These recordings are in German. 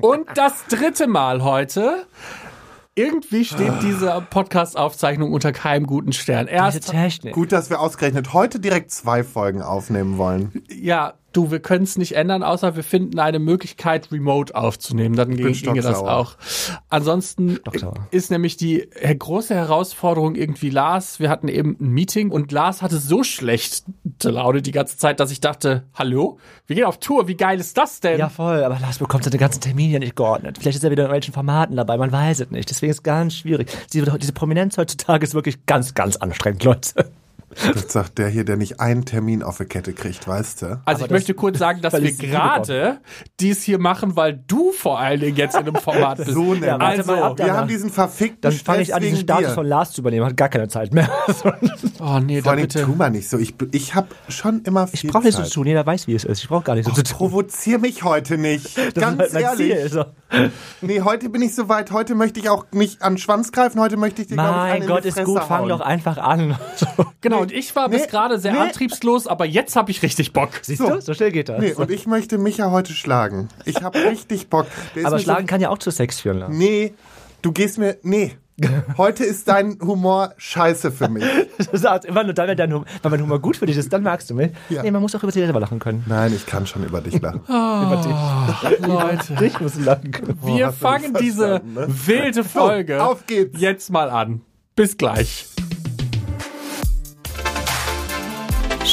Und das dritte Mal heute. Irgendwie steht diese Podcast-Aufzeichnung unter keinem guten Stern. Diese Erst, Technik. Gut, dass wir ausgerechnet heute direkt zwei Folgen aufnehmen wollen. ja, du, wir können es nicht ändern, außer wir finden eine Möglichkeit, remote aufzunehmen. Dann ging, ginge das auch. Ansonsten Stocksauer. ist nämlich die große Herausforderung irgendwie Lars. Wir hatten eben ein Meeting und Lars hatte so schlechte Laune die ganze Zeit, dass ich dachte, hallo, wir gehen auf Tour, wie geil ist das denn? Ja, voll, aber Lars bekommt seine ganzen Termine ja nicht geordnet. Vielleicht ist er wieder in welchen Formaten dabei, man weiß es nicht. Deswegen ist es ganz schwierig. Diese, diese Prominenz heutzutage ist wirklich ganz, ganz anstrengend, Leute. Das sagt der hier, der nicht einen Termin auf der Kette kriegt, weißt du? Also Aber ich möchte kurz sagen, dass wir ich gerade dies hier machen, weil du vor allen Dingen jetzt in einem Format bist. So. Ja, warte also, mal ab, Wir haben diesen verfickten Dann fange ich an, diesen Status dir. von Lars zu übernehmen. Hat gar keine Zeit mehr. oh nee, Vor allem bitte. tu mal nicht so. Ich, ich habe schon immer viel Ich brauche nicht so zu tun. Jeder weiß, wie es ist. Ich brauche gar nicht so zu tun. Provozier mich heute nicht. Das Ganz ist halt ehrlich. Ziel. So. Nee, heute bin ich soweit. Heute möchte ich auch nicht an den Schwanz greifen. Heute möchte ich dir, ich, Mein in Gott, ist gut. Fang doch einfach an. So. Genau, und ich war bis Nee, gerade sehr nee. antriebslos, aber jetzt habe ich richtig Bock. Siehst So. du? So schnell geht das. Nee, und ich möchte Micha heute schlagen. Ich habe richtig Bock. Der ist aber Schlagen kann ja auch zu Sex führen. Lars. So, nee, du gehst mir. Nee. Heute ist dein Humor scheiße für mich. Du sagst immer nur dann, wenn, dein Humor, wenn mein Humor gut für dich ist, dann magst du mich. Ja. Nee, man muss auch über sich selber lachen können. Nein, ich kann schon über dich lachen. Über dich. Leute. Dich muss lachen können. Wir du fangen diese ne? wilde Folge auf geht's. jetzt mal an. Bis gleich.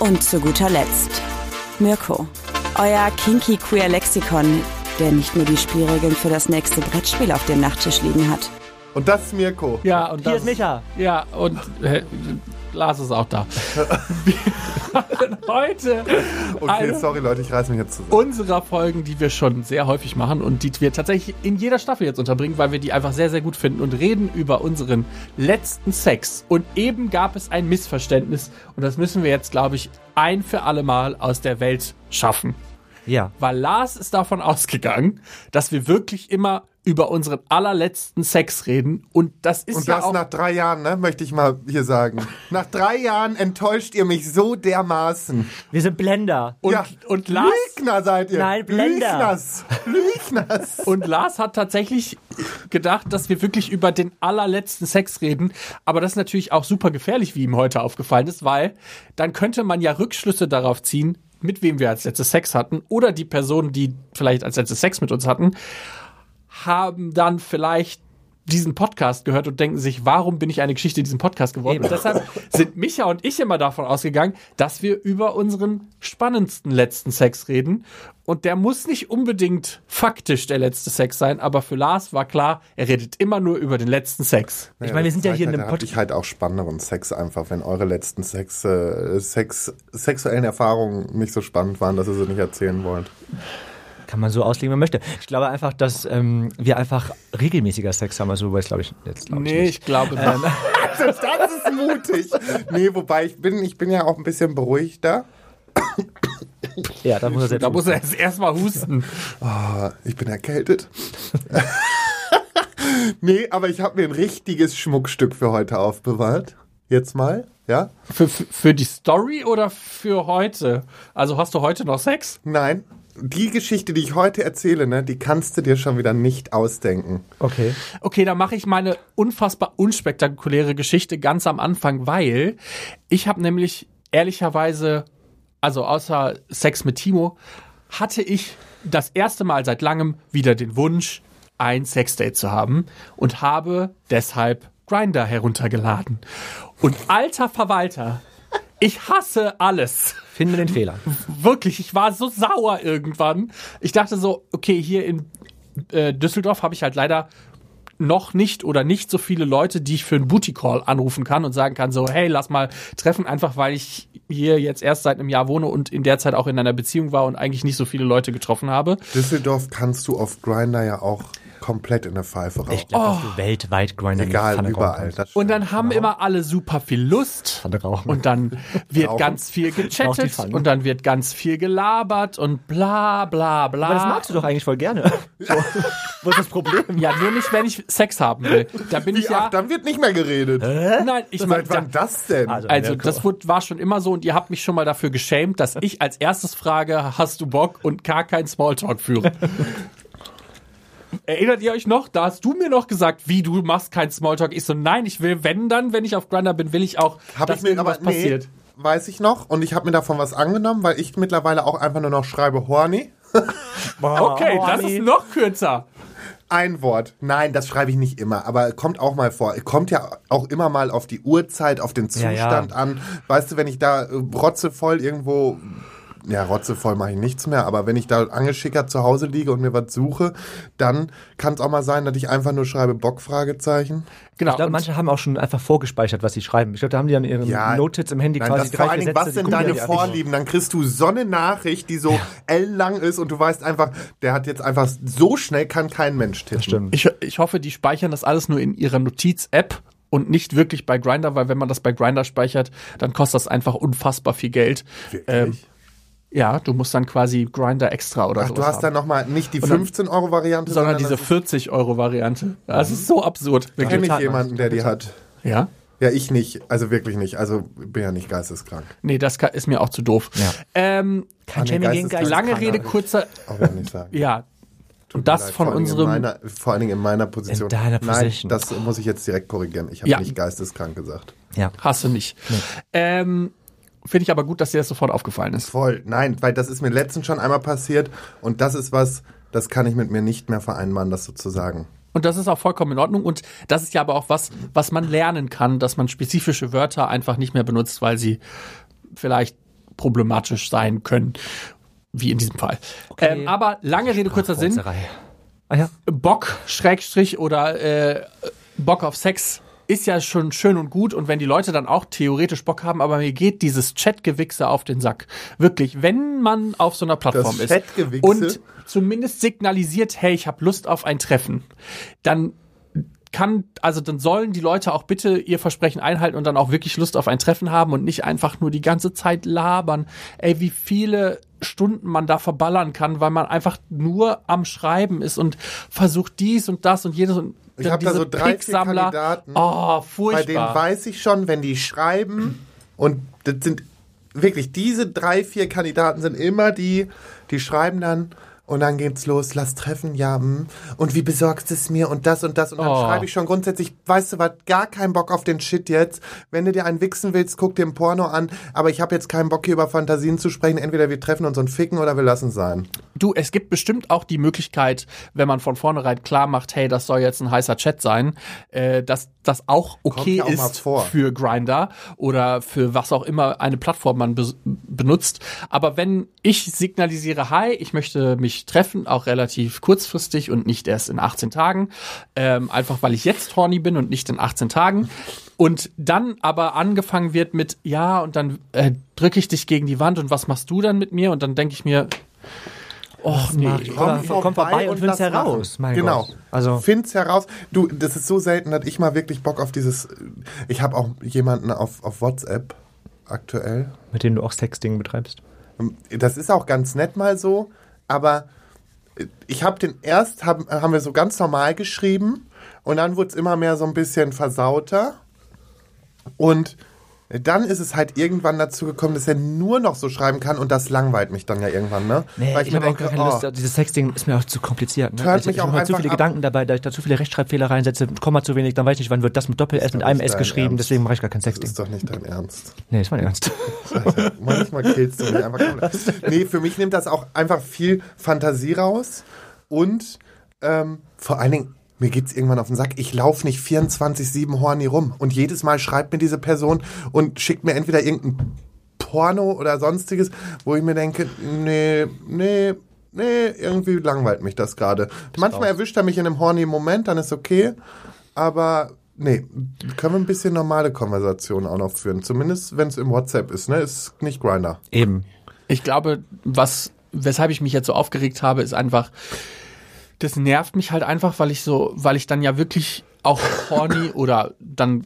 Und zu guter Letzt Mirko, euer kinky queer Lexikon, der nicht nur die Spielregeln für das nächste Brettspiel auf dem Nachttisch liegen hat. Und das ist Mirko. Ja, und Hier das, ist Micha. Ja, und äh, Lars ist auch da. Wir machen heute Okay, eine sorry Leute, ich reiß mich jetzt zusammen. unserer Folgen, die wir schon sehr häufig machen und die wir tatsächlich in jeder Staffel jetzt unterbringen, weil wir die einfach sehr, sehr gut finden und reden über unseren letzten Sex. Und eben gab es ein Missverständnis und das müssen wir jetzt, glaube ich, ein für alle Mal aus der Welt schaffen. Ja. Weil Lars ist davon ausgegangen, dass wir wirklich immer über unseren allerletzten Sex reden und das ist Und ja das auch nach drei Jahren, ne, möchte ich mal hier sagen. Nach drei Jahren enttäuscht ihr mich so dermaßen. Wir sind Blender. und, ja, und Lars Lügner seid ihr. Nein, Blender. Lügners. Lügners. Und Lars hat tatsächlich gedacht, dass wir wirklich über den allerletzten Sex reden. Aber das ist natürlich auch super gefährlich, wie ihm heute aufgefallen ist, weil dann könnte man ja Rückschlüsse darauf ziehen, mit wem wir als letztes Sex hatten oder die Personen, die vielleicht als letztes Sex mit uns hatten, haben dann vielleicht diesen Podcast gehört und denken sich, warum bin ich eine Geschichte in diesem Podcast geworden? Eben. Und deshalb sind Micha und ich immer davon ausgegangen, dass wir über unseren spannendsten letzten Sex reden. Und der muss nicht unbedingt faktisch der letzte Sex sein, aber für Lars war klar, er redet immer nur über den letzten Sex. Ich meine, wir sind ja hier in einem Podcast. ich halt auch spannenderen Sex einfach, wenn eure letzten Sex, äh, Sex, sexuellen Erfahrungen nicht so spannend waren, dass ihr sie nicht erzählen wollt. Kann man so auslegen, wie man möchte. Ich glaube einfach, dass ähm, wir einfach regelmäßiger Sex haben. Also, weiß glaube ich jetzt. Glaub ich Nee, nicht. ich glaube nicht. Das ist mutig. Nee, wobei ich bin, ich bin ja auch ein bisschen beruhigter. Ja, da muss er da muss er jetzt erstmal husten. Ah, Ich bin erkältet. nee, aber ich habe mir ein richtiges Schmuckstück für heute aufbewahrt. Jetzt mal, ja? Für, für, für die Story oder für heute? Also hast du heute noch Sex? Nein. Die Geschichte, die ich heute erzähle, ne, die kannst du dir schon wieder nicht ausdenken. Okay. Okay, dann mache ich meine unfassbar unspektakuläre Geschichte ganz am Anfang, weil ich habe nämlich ehrlicherweise, also außer Sex mit Timo, hatte ich das erste Mal seit langem wieder den Wunsch, ein Sexdate zu haben und habe deshalb Grinder heruntergeladen. Und alter Verwalter, ich hasse alles. Finde den Fehler. Wirklich, ich war so sauer irgendwann. Ich dachte so, okay, hier in äh, Düsseldorf habe ich halt leider noch nicht oder nicht so viele Leute, die ich für einen Booty Call anrufen kann und sagen kann so, hey, lass mal treffen, einfach weil ich hier jetzt erst seit einem Jahr wohne und in der Zeit auch in einer Beziehung war und eigentlich nicht so viele Leute getroffen habe. Düsseldorf kannst du auf Grinder ja auch komplett in der Pfeife raus. Ich glaube, du weltweit Grinder Egal, überall. Und dann haben immer alle super viel Lust. Pfanne rauchen. Und dann wird Rauchen. ganz viel gechattet und dann wird ganz viel gelabert und bla bla bla. Aber das magst du doch eigentlich voll gerne. So. Wo ist das Problem? Ja, nur nicht, wenn ich Sex haben will. Da bin ich Wie, ja. ach, dann wird nicht mehr geredet. Nein, ich meine, Seit wann das denn? Also- Also, Ja, das wurde, war schon immer so und ihr habt mich schon mal dafür geschämt, dass ich als erstes frage, hast du Bock und gar keinen Smalltalk führe. Erinnert ihr euch noch? Da hast du mir noch gesagt, wie du machst keinen Smalltalk. Ich so, nein, ich will, wenn dann, wenn ich auf Grinder bin, will ich auch, Hab dass ich mir aber irgendwas nee, passiert. weiß ich noch und ich habe mir davon was angenommen, weil ich mittlerweile auch einfach nur noch schreibe horny. Okay, das ist noch kürzer. Ein Wort. Nein, das schreibe ich nicht immer, aber kommt auch mal vor. Kommt ja auch immer mal auf die Uhrzeit, auf den Ja, Zustand ja. an. Weißt du, wenn ich da äh, rotzevoll irgendwo, ja, rotzevoll mache ich nichts mehr, aber wenn ich da angeschickert zu Hause liege und mir was suche, dann kann es auch mal sein, dass ich einfach nur schreibe Bock, Fragezeichen. Genau. Ich glaube, manche haben auch schon einfach vorgespeichert, was sie schreiben. Ich glaube, da haben die dann ihre Ja. Notiz im Handy Nein, quasi das drei, vor allen Dingen, was sind deine Vorlieben? Dann kriegst du so eine Nachricht, die so ellenlang ist und du weißt einfach, der hat jetzt einfach, so schnell kann kein Mensch tippen. Stimmt. Ich, ich hoffe, die speichern das alles nur in ihrer Notiz-App und nicht wirklich bei Grinder, weil wenn man das bei Grinder speichert, dann kostet das einfach unfassbar viel Geld. Wirklich? Ähm, ja, du musst dann quasi Grinder extra oder Ach, sowas du hast haben. dann nochmal nicht die Und dann- 15-Euro-Variante, sondern diese das 40 Euro Variante. Das ist so absurd. kenne Wirklich. ich jemanden, der die hat. Ja? Ja, ich nicht. Also wirklich nicht. Also bin ja nicht geisteskrank. Nee, das ist mir auch zu doof. Ja. Ähm, Kein Ah, nee, Shaming gegen. Geist. lange kann Rede, er. kurzer. Auch wenn nicht sagen. Ja. Tut Und das leid, von vor unserem. In meiner, vor allen Dingen in meiner Position. In deiner Nein, Position. das muss ich jetzt direkt korrigieren. Ich habe Ja. nicht geisteskrank gesagt. Ja. Hast du nicht. Ähm, Finde ich aber gut, dass dir das sofort aufgefallen ist. Voll. Nein, weil das ist mir letztens schon einmal passiert und das ist was, das kann ich mit mir nicht mehr vereinbaren, das sozusagen. Und das ist auch vollkommen in Ordnung. Und das ist ja aber auch was, was man lernen kann, dass man spezifische Wörter einfach nicht mehr benutzt, weil sie vielleicht problematisch sein können. Wie in diesem Fall. Ähm, aber lange Rede, kurzer Sinn. Ah ja. Bock, Schrägstrich oder äh, Bock auf Sex ist ja schon schön und gut und wenn die Leute dann auch theoretisch Bock haben, aber mir geht dieses Chatgewichse auf den Sack. Wirklich, wenn man auf so einer Plattform Das ist und zumindest signalisiert, hey, ich habe Lust auf ein Treffen, dann kann, also dann sollen die Leute auch bitte ihr Versprechen einhalten und dann auch wirklich Lust auf ein Treffen haben und nicht einfach nur die ganze Zeit labern. Ey, wie viele Stunden man da verballern kann, weil man einfach nur am Schreiben ist und versucht dies und das und jedes und Ich hab da so drei. Kandidaten. Oh, Bei denen furchtbar. weiß ich schon, wenn die schreiben und das sind wirklich diese drei, vier Kandidaten sind immer die, die schreiben dann und dann geht's los, lass treffen, ja, hm. und wie besorgst es mir und das und das und dann Oh. schreibe ich schon grundsätzlich, weißt du was, gar keinen Bock auf den Shit jetzt. Wenn du dir einen wichsen willst, guck dir ein Porno an, aber ich habe jetzt keinen Bock hier über Fantasien zu sprechen. Entweder wir treffen uns und ficken oder wir lassen es sein. Du, es gibt bestimmt auch die Möglichkeit, wenn man von vornherein klar macht, hey, das soll jetzt ein heißer Chat sein, äh, dass das auch okay ja auch ist für Grinder oder für was auch immer eine Plattform man be benutzt. Aber wenn ich signalisiere, hi, ich möchte mich treffen, auch relativ kurzfristig und nicht erst in 18 Tagen, ähm, einfach weil ich jetzt horny bin und nicht in 18 Tagen. Und dann aber angefangen wird mit, ja, und dann äh, drücke ich dich gegen die Wand und was machst du dann mit mir? Und dann denke ich mir, Och nee. Komm, komm vorbei und find's lass heraus. Mein genau. Gott. Also- find's heraus. Du, das ist so selten, dass ich mal wirklich Bock auf dieses. Ich habe auch jemanden auf, auf WhatsApp aktuell. Mit denen du auch Sexting betreibst. Das ist auch ganz nett mal so, aber ich habe den erst, haben, haben wir so ganz normal geschrieben und dann wurde es immer mehr so ein bisschen versauter. Und dann ist es halt irgendwann dazu gekommen, dass er nur noch so schreiben kann und das langweilt mich dann ja irgendwann, ne? Nee, Weil ich, habe auch gar keine oh, Lust. Dieses Sexting ist mir auch zu kompliziert. Ne? Hört ich mich ich auch habe zu einfach viele ab. Gedanken dabei, da ich da zu viele Rechtschreibfehler reinsetze, Komma zu wenig, dann weiß ich nicht, wann wird das mit Doppel-S mit einem S geschrieben, Ernst. deswegen mache ich gar kein das Sexting. ist doch nicht dein Ernst. Nee, ist mein Ernst. Alter, manchmal killst du mich einfach komplett. Nee, für mich nimmt das auch einfach viel Fantasie raus und ähm, vor allen Dingen, mir geht's irgendwann auf den Sack. Ich laufe nicht 24-7 horny rum und jedes Mal schreibt mir diese Person und schickt mir entweder irgendein Porno oder sonstiges, wo ich mir denke, nee, nee, nee, irgendwie langweilt mich das gerade. Manchmal erwischt er mich in einem horny Moment, dann ist okay, aber nee, können wir ein bisschen normale Konversationen auch noch führen. Zumindest, wenn es im WhatsApp ist, ne? Ist nicht Grinder. Eben. Ich glaube, was, weshalb ich mich jetzt so aufgeregt habe, ist einfach, das nervt mich halt einfach, weil ich so, weil ich dann ja wirklich auch horny oder dann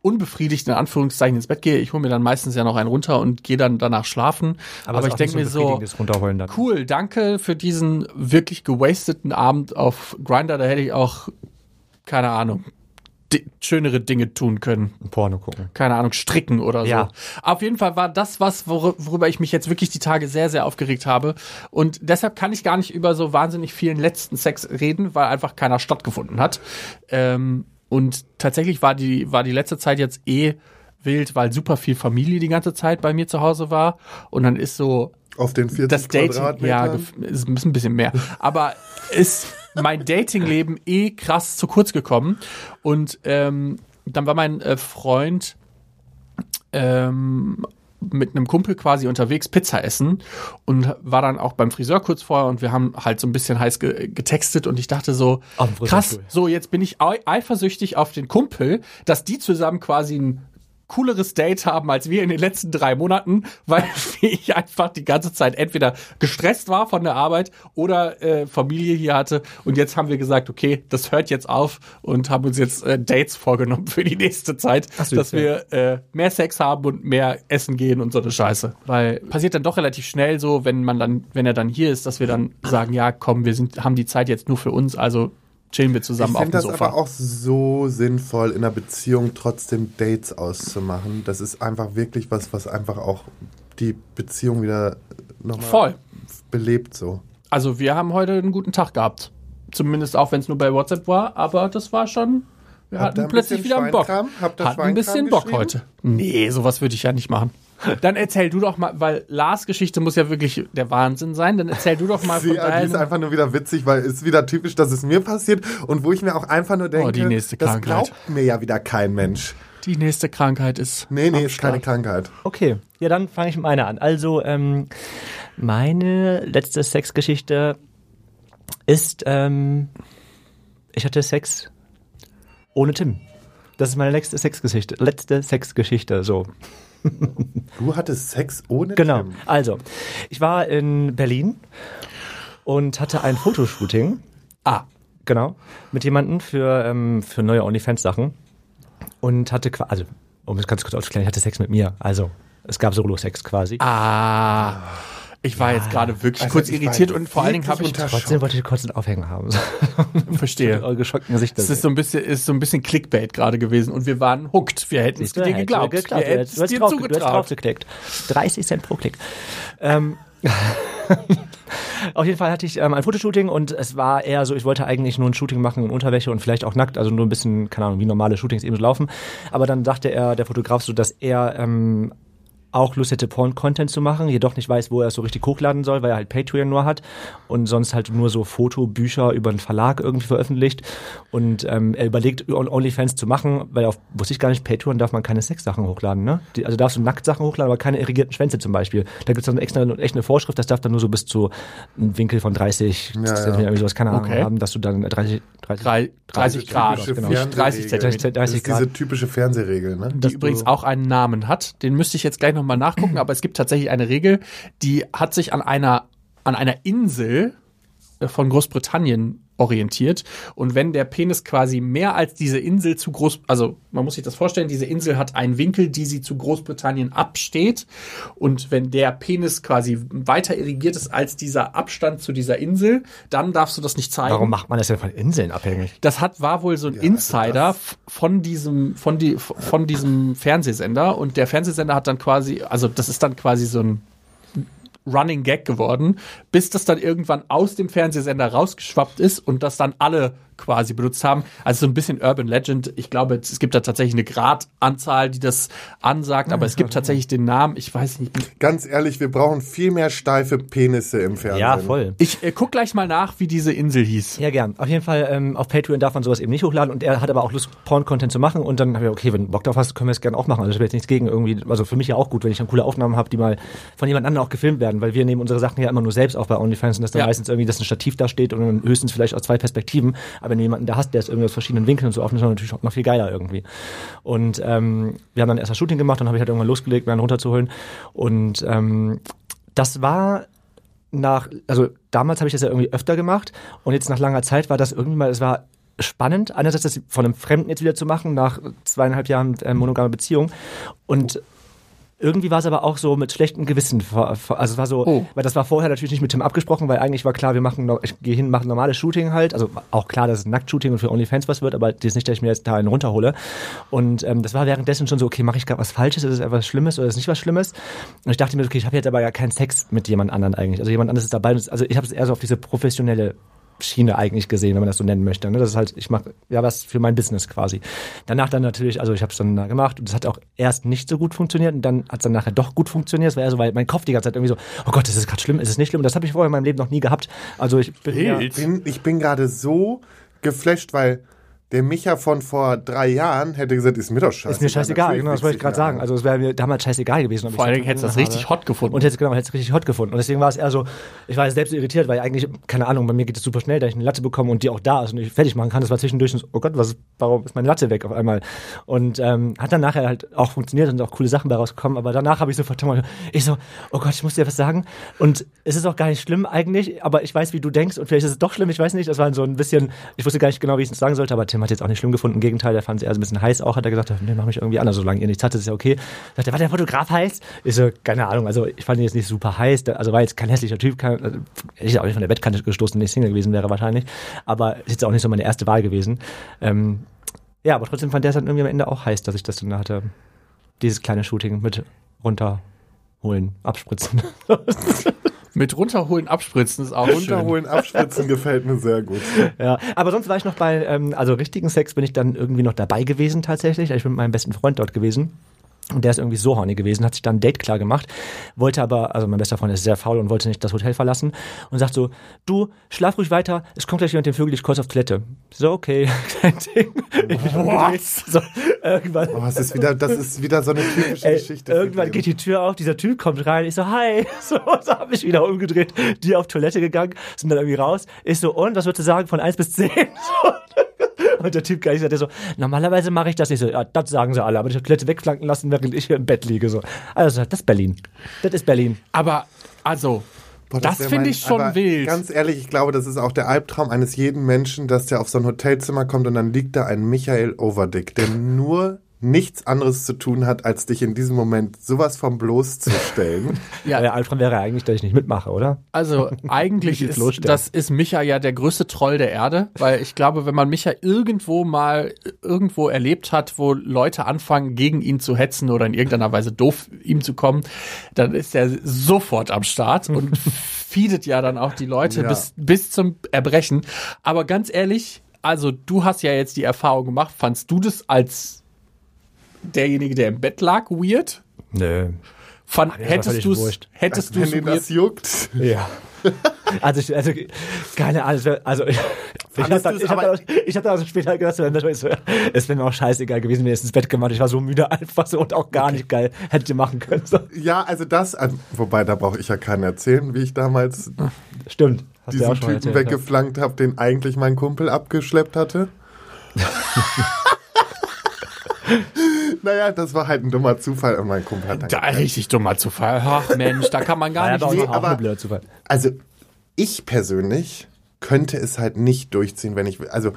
unbefriedigt in Anführungszeichen ins Bett gehe. Ich hole mir dann meistens ja noch einen runter und gehe dann danach schlafen. Aber, ist ich denke mir so, cool, danke für diesen wirklich gewasteten Abend auf Grinder. Da hätte ich auch, keine Ahnung, schönere Dinge tun können. Porno gucken. Keine Ahnung, stricken oder so. Ja. Auf jeden Fall war das was, wor worüber ich mich jetzt wirklich die Tage sehr, sehr aufgeregt habe. Und deshalb kann ich gar nicht über so wahnsinnig vielen letzten Sex reden, weil einfach keiner stattgefunden hat. Ähm, und tatsächlich war die, war die letzte Zeit jetzt eh wild, weil super viel Familie die ganze Zeit bei mir zu Hause war. Und dann ist so Auf den 40 das Dating, ja, ist ein bisschen- ein bisschen mehr. Aber ist mein Datingleben eh krass zu kurz gekommen. Und ähm, dann war mein äh, Freund ähm, mit einem Kumpel quasi unterwegs Pizza essen und war dann auch beim Friseur kurz vorher und wir haben halt so ein bisschen heiß ge getextet und ich dachte so, krass, so jetzt bin ich ei- eifersüchtig auf den Kumpel, dass die zusammen quasi ein cooleres Date haben als wir in den letzten drei Monaten, weil ich einfach die ganze Zeit entweder gestresst war von der Arbeit oder äh, Familie hier hatte. Und jetzt haben wir gesagt, okay, das hört jetzt auf und haben uns jetzt äh, Dates vorgenommen für die nächste Zeit, süß, dass wir äh, mehr Sex haben und mehr essen gehen und so eine Scheiße. Weil passiert dann doch relativ schnell so, wenn man dann, wenn er dann hier ist, dass wir dann sagen, ja, komm, wir sind, haben die Zeit jetzt nur für uns, also chillen wir zusammen Ich auf dem finde das Sofa. aber auch so sinnvoll, in einer Beziehung trotzdem Dates auszumachen. Das ist einfach wirklich was, was einfach auch die Beziehung wieder nochmal Voll. belebt so. Also wir haben heute einen guten Tag gehabt. Zumindest auch wenn es nur bei WhatsApp war, aber das war schon. Wir Habt hatten plötzlich wieder einen Bock. Habt ihr hatten ein bisschen Bock heute. Nee, sowas würde ich ja nicht machen. Dann erzähl du doch mal, weil Lars Geschichte muss ja wirklich der Wahnsinn sein. Dann erzähl du doch mal von Sie, die ist deinem. einfach nur wieder witzig, weil es ist wieder typisch, dass es mir passiert und wo ich mir auch einfach nur denke, Oh, die nächste das Krankheit. glaubt mir ja wieder kein Mensch. Die nächste Krankheit ist. Nee, nee, ist keine. Krankheit. Okay, ja, dann fange ich mit meiner an. Also, ähm, meine letzte Sexgeschichte ist, ähm, ich hatte Sex ohne Tim. Das ist meine letzte Sexgeschichte. Letzte Sexgeschichte, so. Du hattest Sex ohne Genau. Tim. Also, ich war in Berlin und hatte ein Fotoshooting. Ah, Genau. Mit jemandem für, ähm, für neue OnlyFans-Sachen. Und hatte quasi, also, um es ganz kurz aufzuklären, ich hatte Sex mit mir. Also, es gab Solo-Sex quasi. ah. Ich war jetzt gerade wirklich Also kurz irritiert und vor allen Dingen habe ich Trotzdem wollte ich kurz einen Aufhängen haben. verstehe. Eure geschockten Gesichter. Es ist so ein bisschen, ist so ein bisschen Clickbait gerade gewesen und wir waren hooked. Wir hätten es dir Hätte geglaubt. geglaubt. Wir Du hätten es dir drauf, du hättest zugetraut. draufgeklickt. 30 Cent pro Klick. Ähm, auf jeden Fall hatte ich ähm, ein Fotoshooting und es war eher so, ich wollte eigentlich nur ein Shooting machen in Unterwäsche und vielleicht auch nackt, also nur ein bisschen, keine Ahnung, wie normale Shootings eben so laufen. Aber dann dachte er, der Fotograf, so, dass er ähm, auch Lust hätte, Porn-Content zu machen, jedoch nicht weiß, wo er es so richtig hochladen soll, weil er halt Patreon nur hat und sonst halt nur so Fotobücher über einen Verlag irgendwie veröffentlicht. Und ähm, er überlegt, On- OnlyFans zu machen, weil auf, wusste ich gar nicht, Patreon darf man keine Sexsachen hochladen, ne? Die, also darfst du Nacktsachen hochladen, aber keine irrigierten Schwänze zum Beispiel. Da gibt es dann extra echt eine Vorschrift, das darf dann nur so bis zu einem Winkel von 30 ja. Zentimeter, irgendwie sowas, keine Ahnung, Okay. haben, dass du dann 30, 30 Drei- 30 Grad, genau. nicht 30 Fernsehregel. Zentimeter. 30 Das ist Grad. diese typische Fernsehregel, ne? die dass übrigens auch einen Namen hat. Den müsste ich jetzt gleich nochmal nachgucken, aber es gibt tatsächlich eine Regel, die hat sich an einer, an einer Insel äh, von Großbritannien orientiert. Und wenn der Penis quasi mehr als diese Insel zu groß, also man muss sich das vorstellen, diese Insel hat einen Winkel, die sie zu Großbritannien absteht. Und wenn der Penis quasi weiter irrigiert ist als dieser Abstand zu dieser Insel, dann darfst du das nicht zeigen. Warum macht man das denn von Inseln abhängig? Das hat war wohl so ein Insider f- von diesem von die von diesem Fernsehsender und der Fernsehsender hat dann quasi also das ist dann quasi so ein Running Gag geworden, bis das dann irgendwann aus dem Fernsehsender rausgeschwappt ist und das dann alle quasi benutzt haben. Also so ein bisschen Urban Legend. Ich glaube, es gibt da tatsächlich eine Gradanzahl, die das ansagt, aber es gibt tatsächlich den Namen. Ich weiß nicht. Ganz ehrlich, wir brauchen viel mehr steife Penisse im Fernsehen. Ja, voll. Ich äh, guck gleich mal nach, wie diese Insel hieß. Ja, gern. Auf jeden Fall, ähm, auf Patreon darf man sowas eben nicht hochladen und er hat aber auch Lust, Porn-Content zu machen und dann habe ich, okay, wenn du Bock drauf hast, können wir es gerne auch machen. Also ich habe jetzt nichts gegen irgendwie, also für mich ja auch gut, wenn ich dann coole Aufnahmen habe, die mal von jemand anderem auch gefilmt werden, weil wir nehmen unsere Sachen ja immer nur selbst auf bei OnlyFans und das dann Ja. meistens irgendwie, dass ein Stativ da steht und dann höchstens vielleicht aus zwei Perspektiven, aber wenn du jemanden da hast, der es irgendwie aus verschiedenen Winkeln und so aufnimmt, ist das natürlich noch viel geiler irgendwie. Und ähm, wir haben dann erst das Shooting gemacht, dann habe ich halt irgendwann losgelegt, mir einen runterzuholen. Und ähm, das war nach, also damals habe ich das ja irgendwie öfter gemacht. Und jetzt nach langer Zeit war das irgendwie mal, es war spannend, einerseits das von einem Fremden jetzt wieder zu machen, nach zweieinhalb Jahren äh, monogame Beziehung. Und irgendwie war es aber auch so mit schlechtem Gewissen. Also es war so, Oh. weil das war vorher natürlich nicht mit Tim abgesprochen, weil eigentlich war klar, wir machen, ich gehe hin, mache normales Shooting halt. Also auch klar, dass es Nacktshooting und für OnlyFans was wird, aber das ist nicht, dass ich mir jetzt da einen runterhole. Und ähm, das war währenddessen schon so, okay, mache ich gerade was Falsches, ist es etwas Schlimmes oder ist es nicht was Schlimmes? Und ich dachte mir, okay, ich habe jetzt aber ja keinen Sex mit jemand anderen eigentlich. Also jemand anderes ist dabei. Also ich habe es eher so auf diese professionelle Schiene eigentlich gesehen, wenn man das so nennen möchte. Ne? Das ist halt, ich mache ja was für mein Business quasi. Danach dann natürlich, also ich habe es dann da gemacht und das hat auch erst nicht so gut funktioniert und dann hat es dann nachher doch gut funktioniert. Das war eher so, weil mein Kopf die ganze Zeit irgendwie so, oh Gott, ist es gerade schlimm, ist es nicht schlimm? Das habe ich vorher in meinem Leben noch nie gehabt. Also ich bin Wild. bin, ich bin gerade so geflasht, weil der Micha von vor drei Jahren hätte gesagt, ist mir doch scheißegal. ist mir scheißegal, genau, das wollte ich gerade sagen. Also es wäre mir damals scheißegal gewesen. Vor allen Dingen hättest du das richtig hot gefunden. Und jetzt genau, hätte es richtig hot gefunden. Und deswegen war es eher so, ich war selbst irritiert, weil eigentlich, keine Ahnung, bei mir geht es super schnell, da ich eine Latte bekomme und die auch da ist und ich fertig machen kann. Das war zwischendurch so, oh Gott, was, ist- warum ist meine Latte weg auf einmal? Und ähm, hat dann nachher halt auch funktioniert und auch coole Sachen bei rausgekommen. Aber danach habe ich sofort mal, ich so, oh Gott, ich muss dir was sagen. Und es ist auch gar nicht schlimm eigentlich, aber ich weiß, wie du denkst und vielleicht ist es doch schlimm, ich weiß nicht. Das war so ein bisschen, ich wusste gar nicht genau, wie ich es sagen sollte, aber Tim hat jetzt auch nicht schlimm gefunden. Im Gegenteil, der fand es eher so ein bisschen heiß auch, hat er gesagt, nee, mach mich irgendwie anders, solange ihr nichts hattet, ist ja okay. Sagt er, war der Fotograf heiß? Ich so, keine Ahnung, also ich fand ihn jetzt nicht super heiß, also war jetzt kein hässlicher Typ, kein, also, ich auch nicht von der Bettkante gestoßen, wenn ich Single gewesen wäre wahrscheinlich, aber ist jetzt auch nicht so meine erste Wahl gewesen. Ähm, ja, aber trotzdem fand der es dann irgendwie am Ende auch heiß, dass ich das dann hatte. Dieses kleine Shooting mit runterholen, abspritzen. Mit runterholen, abspritzen ist auch schön. Runterholen, abspritzen gefällt mir sehr gut. Ja, aber sonst war ich noch bei, ähm, also richtigen Sex bin ich dann irgendwie noch dabei gewesen tatsächlich. Ich bin mit meinem besten Freund dort gewesen. Und der ist irgendwie so horny gewesen, hat sich dann ein Date klar gemacht, wollte aber, also mein bester Freund ist sehr faul und wollte nicht das Hotel verlassen und sagt so, du, schlaf ruhig weiter, es kommt gleich jemand den Vögel, ich kurz auf Toilette. So, okay, kein Ding. Ich bin umgedreht. So, irgendwann, Oh, ist wieder, das ist wieder so eine typische Ey, Geschichte. irgendwann geht die Tür auf, dieser Typ kommt rein, ich so, hi. So, so habe ich wieder umgedreht, die auf Toilette gegangen, sind dann irgendwie raus. Ich so, und, was würdest du sagen von 1 bis 10? So. Und der Typ gleich sagt, der so, normalerweise mache ich das nicht so. Ja, das sagen sie alle, aber ich habe Toilette wegflanken lassen, während ich hier im Bett liege. So. Also, das ist Berlin. Das ist Berlin. Aber, also, Boah, das wär finde ich schon aber wild. Ganz ehrlich, ich glaube, das ist auch der Albtraum eines jeden Menschen, dass der auf so ein Hotelzimmer kommt und dann liegt da ein Michael Overdick, der nur nichts anderes zu tun hat, als dich in diesem Moment sowas vom bloßzustellen. Ja. Der Alfred wäre eigentlich, dass ich nicht mitmache, oder? Also eigentlich ist das ist Micha ja der größte Troll der Erde, weil ich glaube, wenn man Micha irgendwo mal irgendwo erlebt hat, wo Leute anfangen gegen ihn zu hetzen oder in irgendeiner Weise doof ihm zu kommen, dann ist er sofort am Start und feedet ja dann auch die Leute Ja. bis bis zum Erbrechen. Aber ganz ehrlich, also du hast ja jetzt die Erfahrung gemacht, fandst du das als derjenige, der im Bett lag, weird? Nö. Fand, das hättest du es hättest du das juckt. Ja. Also, ich, also keine Ahnung, es wär- also ich, ich habe ich hab ich hab dann später gedacht, wenn das so- es wäre mir auch scheißegal gewesen, wenn ich es ins Bett gemacht Ich war so müde einfach so und auch gar nicht geil. Hätte machen können. So. Ja, also das, also, wobei da brauche ich ja keinen erzählen, wie ich damals Stimmt. Hast du ja diesen Typen erzählt, weggeflankt habe, den eigentlich mein Kumpel abgeschleppt hatte. naja, das war halt ein dummer Zufall und mein Kumpel hat dann Da richtig dummer Zufall. Ach Mensch, da kann man gar Ja, nicht. Nee, aber- blöder Zufall. Also ich persönlich könnte es halt nicht durchziehen, wenn ich will. Also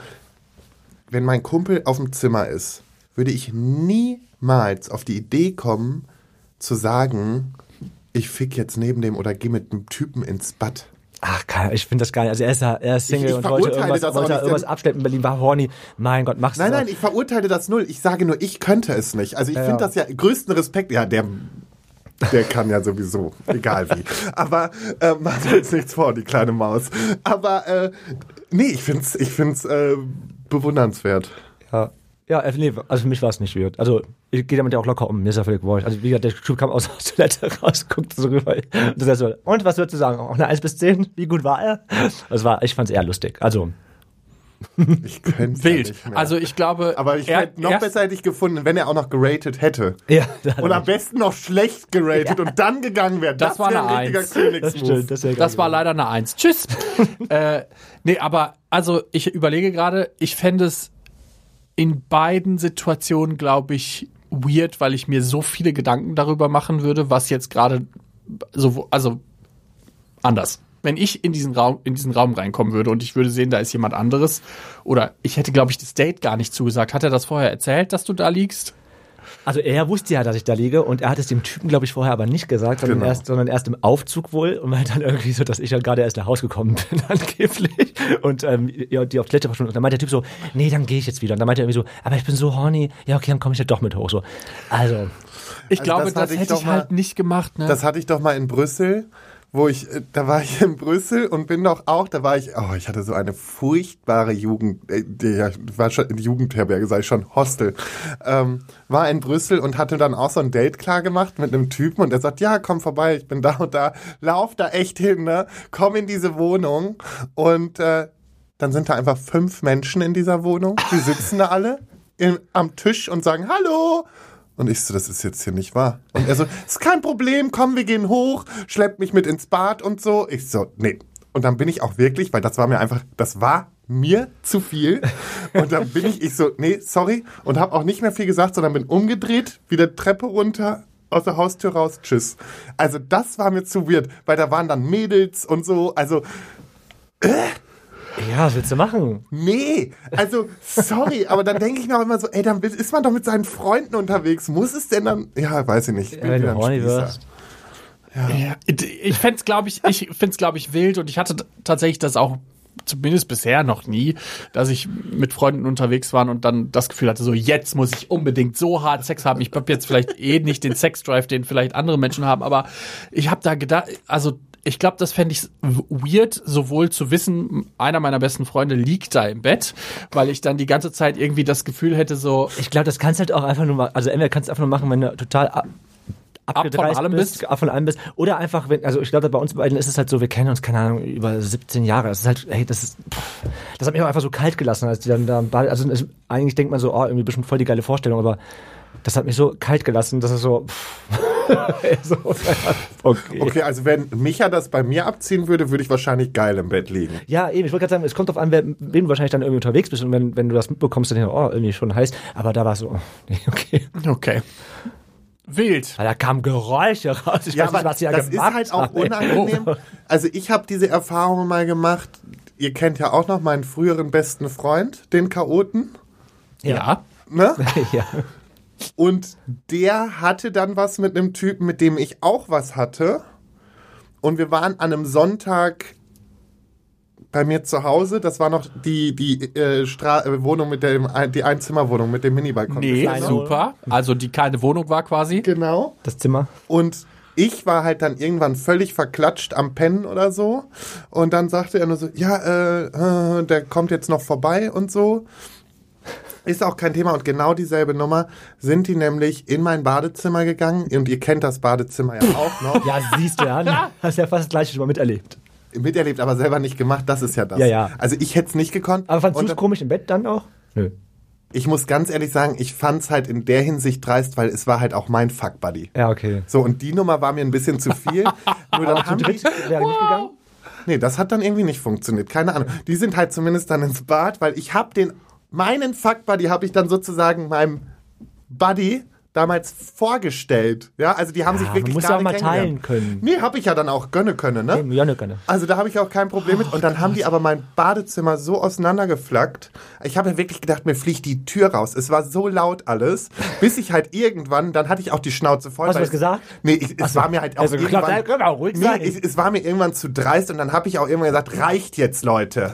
wenn mein Kumpel auf dem Zimmer ist, würde ich niemals auf die Idee kommen, zu sagen, ich fick jetzt neben dem oder geh mit einem Typen ins Bad. Ach, ich finde das gar nicht. Also er ist, ja- er ist Single Ich- ich und wollte irgendwas, das wollte irgendwas abschleppen in Berlin, war horny. Mein Gott, mach's Nein, nein, ich verurteile das null. Ich sage nur, ich könnte es nicht. Also ich Ja, finde ja. das ja größten Respekt. Ja, der, der kann ja sowieso, egal wie. Aber äh, macht uns nichts vor, die kleine Maus. Aber äh, nee, ich finde es ich find's, äh, bewundernswert. Ja. Ja, äh, nee, also für mich war es nicht weird. Also, ich gehe damit ja auch locker um. Mir ist ja völlig wurscht. Also, wie gesagt, der Typ kam aus der Toilette raus, guckte so rüber. Und, das heißt so, und was würdest du sagen? Auch eine 1 bis 10? Wie gut war er? Das war, ich fand es eher lustig. Also, Ich könnte ja Wild. nicht mehr. Also ich glaube, aber ich er- hätte noch besser hätte ich gefunden, wenn er auch noch geratet hätte. ja, Und am besten noch schlecht geratet und dann gegangen wäre. Das war wär eine ein richtiger Eins. das stimmt. Das, Das war leider eine Eins. Tschüss. äh, nee, aber also ich überlege gerade, ich fände es in beiden Situationen, glaube ich, weird, weil ich mir so viele Gedanken darüber machen würde, was jetzt gerade so, also anders. wenn ich in diesen Raum, in diesen Raum reinkommen würde und ich würde sehen, da ist jemand anderes, oder ich hätte, glaube ich, das Date gar nicht zugesagt. Hat er das vorher erzählt, dass du da liegst? Also er wusste ja, dass ich da liege und er hat es dem Typen, glaube ich, vorher aber nicht gesagt, sondern, Genau. erst, sondern erst im Aufzug wohl und meinte dann irgendwie so, dass ich halt gerade erst nach Hause gekommen bin, angeblich. Und ähm, ja, die auf Toilette verschwunden. Und dann meinte der Typ so, nee, dann gehe ich jetzt wieder. Und dann meinte er irgendwie so, aber ich bin so horny, ja okay, dann komme ich ja doch mit hoch. So. Also, Ich Also glaube, das das, ich hätte doch ich mal- halt nicht gemacht. Ne? Das hatte ich doch mal in Brüssel, wo ich, äh, da war ich in Brüssel und bin doch auch, da war ich, oh, ich hatte so eine furchtbare Jugend, äh, war schon in Jugendherberge, sag ich schon, Hostel, ähm, war in Brüssel und hatte dann auch so ein Date klar gemacht mit einem Typen und er sagt, ja, komm vorbei, ich bin da und da, lauf da echt hin, ne, komm in diese Wohnung und, äh, dann sind da einfach fünf Menschen in dieser Wohnung, die sitzen da alle im, am Tisch und sagen, hallo, und ich so, das ist jetzt hier nicht wahr. Und er so, ist kein Problem, komm, wir gehen hoch, schleppt mich mit ins Bad und so. Ich so, nee. Und dann bin ich auch wirklich, weil das war mir einfach, das war mir zu viel. Und dann bin ich, ich so, nee, sorry. Und habe auch nicht mehr viel gesagt, sondern bin umgedreht, wieder Treppe runter, aus der Haustür raus, tschüss. Also das war mir zu weird, weil da waren dann Mädels und so. Also ja, was willst du machen? Nee, also sorry, aber dann denke ich mir auch immer so, ey, dann ist man doch mit seinen Freunden unterwegs. Muss es denn dann? Ja, weiß ich nicht. Ich bin Wenn wieder du horny wirst. Ja, ich fände es, glaube ich, ich find's, glaube ich, wild und ich hatte tatsächlich das auch zumindest bisher noch nie, dass ich mit Freunden unterwegs war und dann das Gefühl hatte, so jetzt muss ich unbedingt so hart Sex haben. Ich habe jetzt vielleicht eh nicht den Sexdrive, den vielleicht andere Menschen haben, aber ich habe da gedacht, also ich glaube, das fände ich weird, sowohl zu wissen, einer meiner besten Freunde liegt da im Bett, weil ich dann die ganze Zeit irgendwie das Gefühl hätte, so, Ich glaube, das kannst du halt auch einfach nur mal, also entweder kannst du einfach nur machen, wenn du total ab, abgedreist allem bist, bist? ab von allem bist, oder einfach, wenn, also ich glaube, bei uns beiden ist es halt so, wir kennen uns, keine Ahnung, über 17 Jahre. Es ist halt, hey, das ist, pff, das hat mich auch einfach so kalt gelassen, als die dann da, also es, eigentlich denkt man so, oh, irgendwie bestimmt voll die geile Vorstellung, aber das hat mich so kalt gelassen, dass es so, pff, so okay. Okay, also wenn Micha das bei mir abziehen würde, würde ich wahrscheinlich geil im Bett liegen. Ja, eben, ich wollte gerade sagen, es kommt drauf an, wer, wem du wahrscheinlich dann irgendwie unterwegs bist und wenn, wenn du das mitbekommst, dann denkst du, oh, irgendwie schon heiß, aber da war es so, oh, okay. okay. Wild. Weil da kamen Geräusche raus. Ich weiß nicht, was sie da das ist gemacht halt auch haben, unangenehm. Also ich habe diese Erfahrung mal gemacht. Ihr kennt ja auch noch meinen früheren besten Freund, den Chaoten. Ja. Ne? ja. Und der hatte dann was mit einem Typen, mit dem ich auch was hatte. Und wir waren an einem Sonntag bei mir zu Hause. Das war noch die, die äh, Stra äh, Wohnung mit dem, die Einzimmerwohnung mit dem Minibalkon. Nee, noch? super. Also die keine Wohnung war quasi. Genau. Das Zimmer. Und ich war halt dann irgendwann völlig verklatscht am Pennen oder so. Und dann sagte er nur so, ja, äh, äh, der kommt jetzt noch vorbei und so. Ist auch kein Thema. Und genau dieselbe Nummer sind die nämlich in mein Badezimmer gegangen. Und ihr kennt das Badezimmer ja auch noch. Ja, siehst du ja. Hast ja fast das gleiche schon mal miterlebt. Miterlebt, aber selber nicht gemacht. Das ist ja das. Ja, ja. Also ich hätte es nicht gekonnt. Aber fandst du es komisch im Bett dann auch? Nö. Ich muss ganz ehrlich sagen, ich fand es halt in der Hinsicht dreist, weil es war halt auch mein Fuck-Buddy. Ja, okay. So, und die Nummer war mir ein bisschen zu viel. Nur dann zu dritt wäre nicht gegangen? Nee, das hat dann irgendwie nicht funktioniert. Keine Ahnung. Die sind halt zumindest dann ins Bad, weil ich habe den, meinen Fuck-Buddy habe ich dann sozusagen meinem Buddy damals vorgestellt. Ja, also die haben sich Ja, wirklich man muss ja auch mal teilen können. Nee, habe ich ja dann auch gönne können, ne? Nee, ja, ne, gerne. Also da habe ich auch kein Problem mit. Und dann haben die aber mein Badezimmer so auseinandergeflackt. Ich habe ja wirklich gedacht, mir fliegt die Tür raus. Es war so laut alles, bis ich halt irgendwann, dann hatte ich auch die Schnauze voll. Hast du was es- gesagt? Nee, ich, es so. war mir halt auch Also, irgendwann... klar, können wir auch ruhig nee, sein. Ich, es war mir irgendwann zu dreist und dann habe ich auch irgendwann gesagt, reicht jetzt, Leute.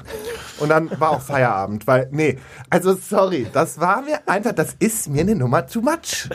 Und dann war auch Feierabend, weil, nee, also sorry, das war mir einfach, das ist mir eine Nummer too much.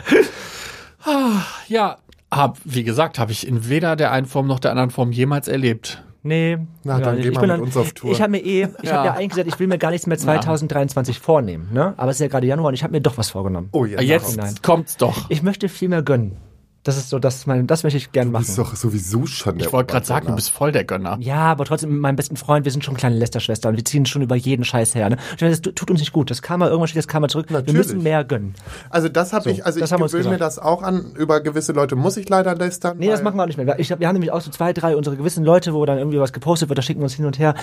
Ja, hab, wie gesagt, habe ich in weder der einen Form noch der anderen Form jemals erlebt. Nee. Na, dann nicht. geh Ich mal bin mit dann- uns auf Tour. Ich habe mir eh, ich Ja. habe ja eigentlich gesagt, ich will mir gar nichts mehr 2023 vornehmen, ne? Aber es ist ja gerade Januar und ich habe mir doch was vorgenommen. Oh ja, Jetzt Nein. kommt's doch. Ich möchte viel mehr gönnen. Das ist so, das ist mein, das möchte ich gern Du bist machen. doch sowieso schon der Ich wollte gerade sagen, du bist voll der Gönner. Ja, aber trotzdem mit meinem besten Freund, wir sind schon kleine Lästerschwestern und wir ziehen schon über jeden Scheiß her. Ne? Und Das tut uns nicht gut. Das Karma, irgendwann steht das Karma zurück. Natürlich. Wir müssen mehr gönnen. Also das habe So, ich, also das ich gewöhne mir das auch an. Über gewisse Leute muss ich leider lästern. Nee, das machen wir auch nicht mehr. Ich, hab- wir haben nämlich auch so zwei, drei unsere gewissen Leute, wo dann irgendwie was gepostet wird, da schicken wir uns hin und her.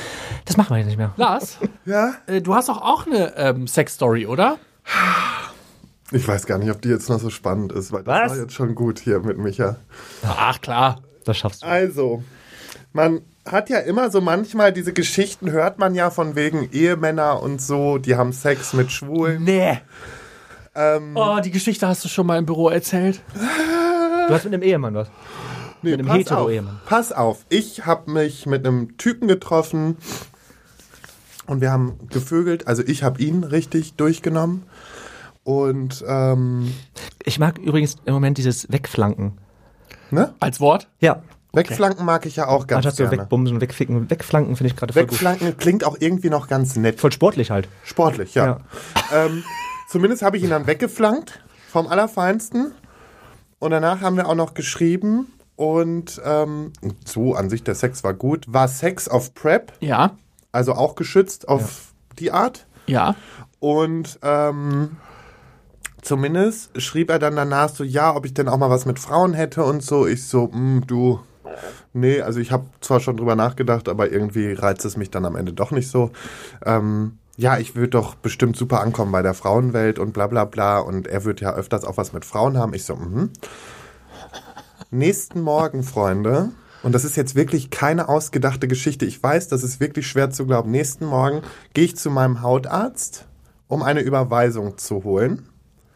Das machen wir jetzt nicht mehr. Lars, Ja? äh, du hast doch auch eine ähm, Sexstory, oder? Ich weiß gar nicht, ob die jetzt noch so spannend ist, weil das Was? war jetzt schon gut hier mit Micha. Ach klar. Das schaffst du. Also, man hat ja immer so manchmal diese Geschichten, hört man ja von wegen Ehemänner und so, die haben Sex mit Schwulen. Nee. Ähm, Oh, die Geschichte hast du schon mal im Büro erzählt. Du hast mit einem Ehemann was. nee, einem pass auf, Hetero-Ehemann. pass auf, ich habe mich mit einem Typen getroffen und wir haben gevögelt, also ich habe ihn richtig durchgenommen und ähm, Ich mag übrigens im Moment dieses Wegflanken. ne? Als Wort? Ja. Wegflanken mag ich ja auch ganz Anstatt so gerne. wegbumsen, wegficken. Wegflanken finde ich gerade voll gut. Wegflanken klingt auch irgendwie noch ganz nett. Voll sportlich halt. Sportlich, ja. Ähm, zumindest habe ich ihn dann weggeflankt vom Allerfeinsten. Und danach haben wir auch noch geschrieben. Und ähm, so, an sich, der Sex war gut. War Sex auf Prep, Ja. also auch geschützt auf die Art. Ja. Und ähm, zumindest schrieb er dann danach so, ja, ob ich denn auch mal was mit Frauen hätte und so. Ich so, "Mm, du, nee, also ich habe zwar schon drüber nachgedacht, aber irgendwie reizt es mich dann am Ende doch nicht so. Ähm, ja, ich würde doch bestimmt super ankommen bei der Frauenwelt und bla bla bla. Und er wird ja öfters auch was mit Frauen haben. Ich so, mhm. Nächsten Morgen, Freunde, und das ist jetzt wirklich keine ausgedachte Geschichte. Ich weiß, das ist wirklich schwer zu glauben. Nächsten Morgen gehe ich zu meinem Hautarzt, um eine Überweisung zu holen.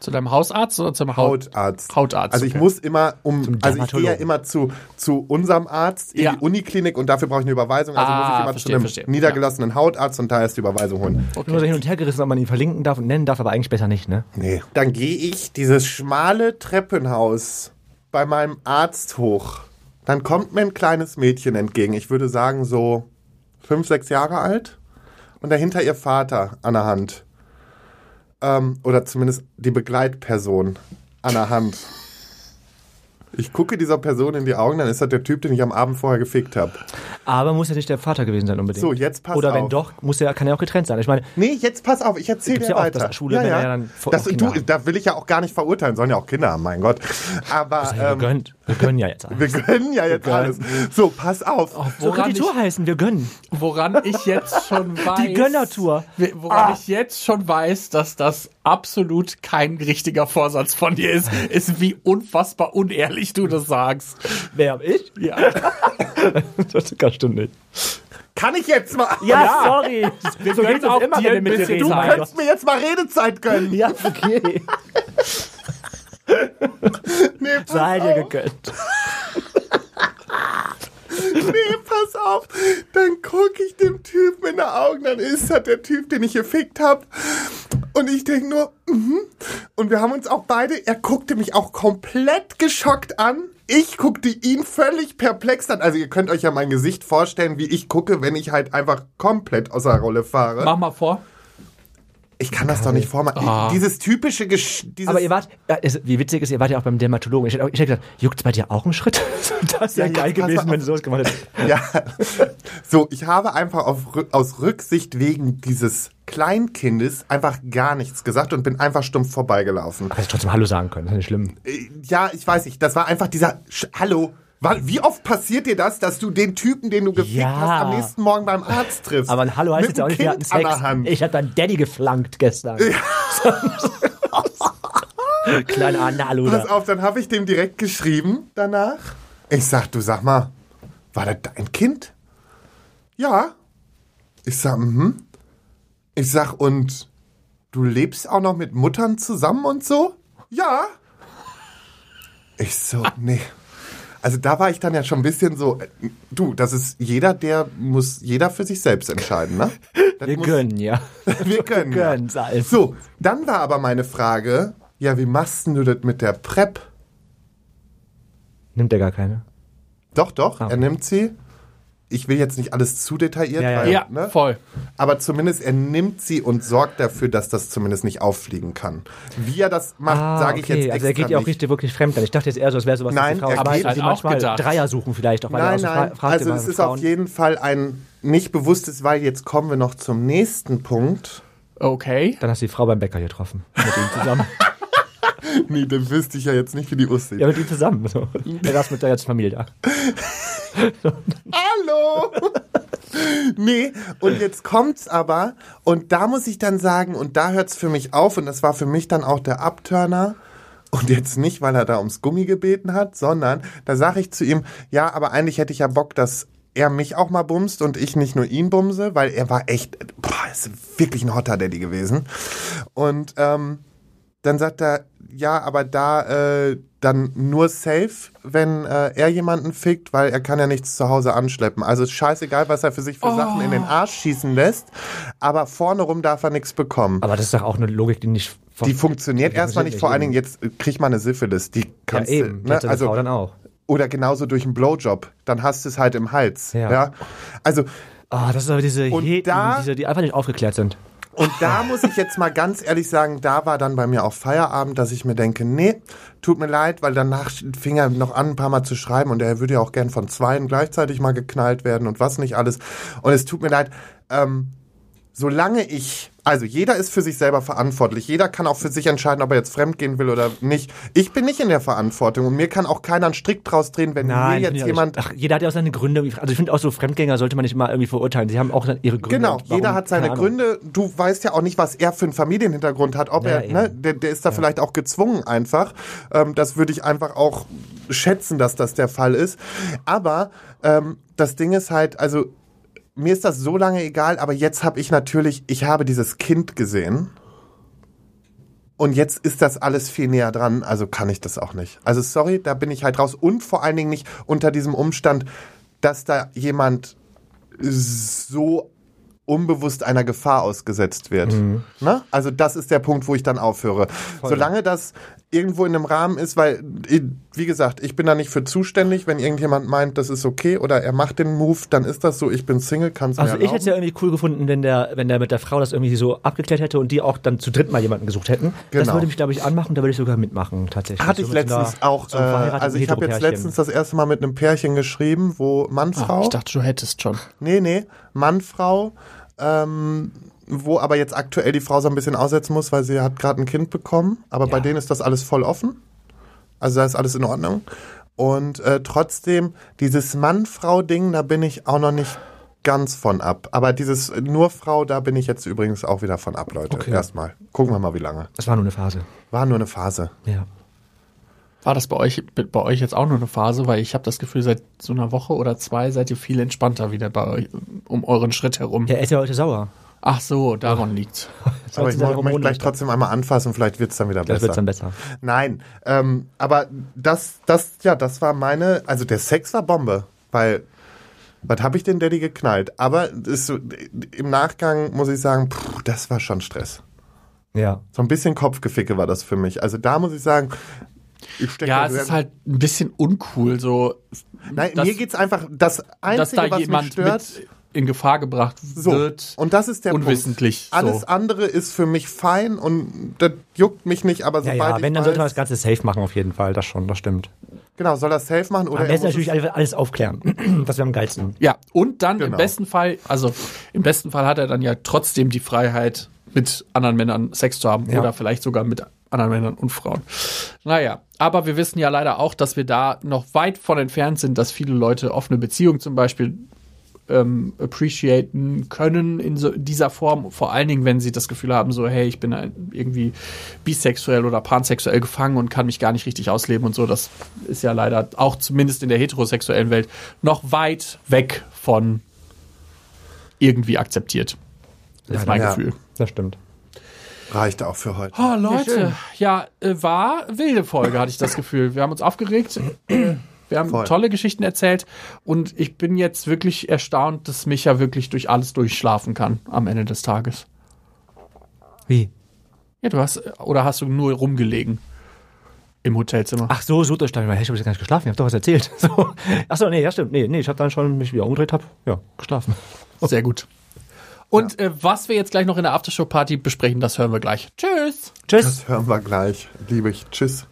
Zu deinem Hausarzt oder zum Haut? Hautarzt. Hautarzt, Also ich okay. muss immer um, also ich gehe ja immer zu, zu unserem Arzt in Ja. die Uniklinik und dafür brauche ich eine Überweisung. Also Ah, muss ich immer verstehe, zu einem verstehe. niedergelassenen Hautarzt und da erst die Überweisung holen. Ich bin nur so hin und her gerissen, ob man ihn verlinken darf und nennen darf, aber eigentlich besser nicht, ne? Nee. Dann gehe ich dieses schmale Treppenhaus bei meinem Arzt hoch. Dann kommt mir ein kleines Mädchen entgegen. Ich würde sagen so fünf, sechs Jahre alt. Und dahinter ihr Vater an der Hand. Ähm, oder zumindest die Begleitperson an der Hand. Ich gucke dieser Person in die Augen, dann ist das der Typ, den ich am Abend vorher gefickt habe. Aber muss ja nicht der Vater gewesen sein unbedingt. So, jetzt pass Oder wenn auf. doch, muss ja, kann ja auch getrennt sein. Ich meine, Nee, jetzt pass auf, ich erzähle Gibt's dir ja auch, weiter. dass Schwule Männer ja dann vor- das, auch Kinder du, da will ich ja auch gar nicht verurteilen, sollen ja auch Kinder haben, mein Gott. Aber das ist ja ähm, gegönnt. Wir gönnen ja jetzt alles. wir gönnen ja jetzt alles. So, pass auf. So kann die Tour ich, heißen, wir gönnen. woran ich jetzt schon weiß. Gönnertour. Woran ich jetzt schon weiß, dass das absolut kein richtiger Vorsatz von dir ist, ist, wie unfassbar unehrlich du das sagst. Wer hab ich? Ja. Das kann stimmt nicht. Kann ich jetzt mal? Ja, sorry. Wir so uns auch immer, wenn wir mit bisschen. Du kannst mir jetzt mal Redezeit gönnen. Ja, okay. Nee, pass Sei dir auf. gegönnt. Nee, pass auf. Dann gucke ich dem Typen in die Augen, dann ist das der Typ, den ich gefickt habe. Und ich denke nur, mhm. Und wir haben uns auch beide, er guckte mich auch komplett geschockt an. Ich guckte ihn völlig perplex an. Also ihr könnt euch ja mein Gesicht vorstellen, wie ich gucke, wenn ich halt einfach komplett aus der Rolle fahre. Mach mal vor. Ich kann das doch nicht vormachen. Ah. Dieses typische Gesch dieses Aber ihr wart, ja, es, wie witzig ist, ihr wart ja auch beim Dermatologen. Ich hätte, auch- ich hätte gesagt, juckt's bei dir auch einen Schritt? Das wäre Ja, geil gewesen, wenn du sowas gemacht hättest. Ja, so, ich habe einfach auf, aus Rücksicht wegen dieses Kleinkindes einfach gar nichts gesagt und bin einfach stumpf vorbeigelaufen. Aber hätte trotzdem Hallo sagen können, das ist nicht schlimm. Äh, Ja, ich weiß nicht, das war einfach dieser, Sch hallo, wie oft passiert dir das, dass du den Typen, den du gefickt Ja. hast, am nächsten Morgen beim Arzt triffst? Aber ein Hallo heißt jetzt auch nicht, wir hatten Sex. Ich hab deinen Daddy geflankt gestern. Kleiner Analu Pass auf, dann habe ich dem direkt geschrieben danach. Ich sag, du sag mal, war das dein Kind? Ja. Ich sag, mhm. Ich sag, und du lebst auch noch mit Muttern zusammen und so? Ja. Ich so, nee. Also da war ich dann ja schon ein bisschen so, äh, du, das ist jeder, der muss jeder für sich selbst entscheiden, ne? Das Wir muss- gönnen, ja. Wir können. Wir ja. gönnen, Salz. So, dann war aber meine Frage, ja, wie machst du das mit der Prep? Nimmt er gar keine. Doch, doch, Ah, er nimmt sie. Ich will jetzt nicht alles zu detailliert, Ja, ja. weil, Ja, ne? voll. aber zumindest er nimmt sie und sorgt dafür, dass das zumindest nicht auffliegen kann. Wie er das macht, sage ich jetzt extra Also er geht ja auch nicht. richtig wirklich fremd an. Ich dachte jetzt eher so, es wäre sowas, Nein, er Frau aber geht- halt, die Hat auch manchmal gedacht. Dreier suchen vielleicht auch, weil er Nein, auch so nein, fra fragt also es ist Frauen. auf jeden Fall ein nicht bewusstes, weil jetzt kommen wir noch zum nächsten Punkt. Okay. Dann hast du die Frau beim Bäcker getroffen. Mit ihm zusammen. Nee, dann wüsste ich ja jetzt nicht, wie die aussieht. ja, mit ihm zusammen. So. Er saß mit der ganzen Familie da. Hallo! nee, und jetzt kommt's aber, und da muss ich dann sagen, und da hört's für mich auf, und das war für mich dann auch der Abturner. Und jetzt nicht, weil er da ums Gummi gebeten hat, sondern da sage ich zu ihm, ja, aber eigentlich hätte ich ja Bock, dass er mich auch mal bumst und ich nicht nur ihn bumse, weil er war echt, boah, ist wirklich ein hotter Daddy gewesen. Und ähm, dann sagt er, ja, aber da äh, dann nur safe, wenn äh, er jemanden fickt, weil er kann ja nichts zu Hause anschleppen. Also ist scheißegal, was er für sich für Sachen in den Arsch schießen lässt, aber vorne rum darf er nichts bekommen. Aber das ist doch auch eine Logik, die nicht. Die funktioniert die erstmal nicht, vor allen Dingen jetzt äh, kriegt man eine Syphilis, die Ja, kannst eben. du, ne? Also, also Frau dann auch. oder genauso durch einen Blowjob, dann hast du es halt im Hals, ja. Ja. Also Ah, das ist aber diese Heten, da- diese, die einfach nicht aufgeklärt sind. Und da muss ich jetzt mal ganz ehrlich sagen, da war dann bei mir auch Feierabend, dass ich mir denke, nee, tut mir leid, weil danach fing er noch an, ein paar Mal zu schreiben und er würde ja auch gern von zweien gleichzeitig mal geknallt werden und was nicht alles. Und es tut mir leid, ähm, solange ich, also jeder ist für sich selber verantwortlich, jeder kann auch für sich entscheiden, ob er jetzt fremdgehen will oder nicht. Ich bin nicht in der Verantwortung und mir kann auch keiner einen Strick draus drehen, wenn mir finde jetzt jemand. Ach, jeder hat ja auch seine Gründe. Also ich finde auch so Fremdgänger sollte man nicht mal irgendwie verurteilen. Sie haben auch ihre Gründe. Genau, warum- jeder hat seine. Gründe. Du weißt ja auch nicht, was er für einen Familienhintergrund hat. Ob Ja, er, ne, der, der ist da vielleicht auch gezwungen einfach. Ähm, das würde ich einfach auch schätzen, dass das der Fall ist. Aber ähm, das Ding ist halt, also mir ist das so lange egal, aber jetzt habe ich natürlich, ich habe dieses Kind gesehen. Und jetzt ist das alles viel näher dran, also kann ich das auch nicht. Also sorry, da bin ich halt raus. Und vor allen Dingen nicht unter diesem Umstand, dass da jemand so unbewusst einer Gefahr ausgesetzt wird. Ne? Also das ist der Punkt, wo ich dann aufhöre. Solange das irgendwo in einem Rahmen ist, weil, wie gesagt, ich bin da nicht für zuständig. Wenn irgendjemand meint, das ist okay oder er macht den Move, dann ist das so. Ich bin Single, kann es Also mir ich hätte es ja irgendwie cool gefunden, wenn der, wenn der mit der Frau das irgendwie so abgeklärt hätte und die auch dann zu dritt mal jemanden gesucht hätten. Das Genau. würde mich, glaube ich, anmachen, da würde ich sogar mitmachen, tatsächlich. Hatte So ich letztens auch, so äh, also ich habe jetzt letztens das erste Mal mit einem Pärchen geschrieben, wo Mann, Frau. Ah, ich dachte, du hättest schon. Nee, nee, Mann, Frau, ähm, wo aber jetzt aktuell die Frau so ein bisschen aussetzen muss, weil sie hat gerade ein Kind bekommen. Aber bei Ja. denen ist das alles voll offen. Also da ist alles in Ordnung. Und äh, trotzdem, dieses Mann-Frau-Ding, da bin ich auch noch nicht ganz von ab. Aber dieses nur Frau, da bin ich jetzt übrigens auch wieder von ab, Leute. Okay. Erstmal. Gucken wir mal, wie lange. Das war nur eine Phase. War nur eine Phase. Ja. War das bei euch, bei euch jetzt auch nur eine Phase? Weil ich habe das Gefühl, seit so einer Woche oder zwei seid ihr viel entspannter wieder bei euch, um euren Schritt herum. Ja, er ist ja heute sauer. Ach so, daran liegt's. Aber ich möchte gleich trotzdem einmal anfassen, vielleicht wird's dann wieder Das besser. wird dann besser. Nein, ähm, aber das, das, ja, das war meine, also der Sex war Bombe, weil, was habe ich den Daddy geknallt? Aber ist so, im Nachgang muss ich sagen, puh, das war schon Stress. Ja. So ein bisschen Kopfgeficke war das für mich. Also da muss ich sagen, ich stecke Ja, es ist halt ein bisschen uncool, so, Nein, das- mir geht's einfach, das dass Einzige, da was mich stört, mit in Gefahr gebracht so, wird. und das ist der unwissentlich, Punkt. Alles so. andere ist für mich fein und das juckt mich nicht, aber Ja, sobald ja, ich wenn, dann weiß, sollte man das Ganze safe machen, auf jeden Fall. Das schon, das stimmt. genau, soll er safe machen oder Am er besten natürlich es- alles- aufklären. Das wäre am geilsten. Ja, und dann im Genau. besten Fall, also im besten Fall hat er dann ja trotzdem die Freiheit, mit anderen Männern Sex zu haben Ja. oder vielleicht sogar mit anderen Männern und Frauen. Naja, aber wir wissen ja leider auch, dass wir da noch weit von entfernt sind, dass viele Leute offene Beziehungen zum Beispiel ähm, appreciaten können in so dieser Form, vor allen Dingen, wenn sie das Gefühl haben, so, hey, ich bin ein- irgendwie bisexuell oder pansexuell gefangen und kann mich gar nicht richtig ausleben und so. Das ist ja leider auch zumindest in der heterosexuellen Welt noch weit weg von irgendwie akzeptiert. Das ist mein Ja. Gefühl. Das stimmt. reicht auch für heute. Oh, Leute, ja, äh, war wilde Folge, hatte ich das Gefühl. Wir haben uns aufgeregt. Wir haben Voll. tolle Geschichten erzählt und ich bin jetzt wirklich erstaunt, dass Micha wirklich durch alles durchschlafen kann am Ende des Tages. Wie? Ja, du hast, oder hast du nur rumgelegen im Hotelzimmer? Ach so, so durchsteigen. Hey, ich habe jetzt gar nicht geschlafen. Ich habe doch was erzählt. So. Ach so, nee, ja stimmt. Nee, nee, ich habe dann schon mich wieder umgedreht, hab ja geschlafen. Sehr gut. Und äh, was wir jetzt gleich noch in der Aftershow-Party besprechen, das hören wir gleich. Tschüss! Tschüss. Das hören wir gleich. Liebe ich. Tschüss.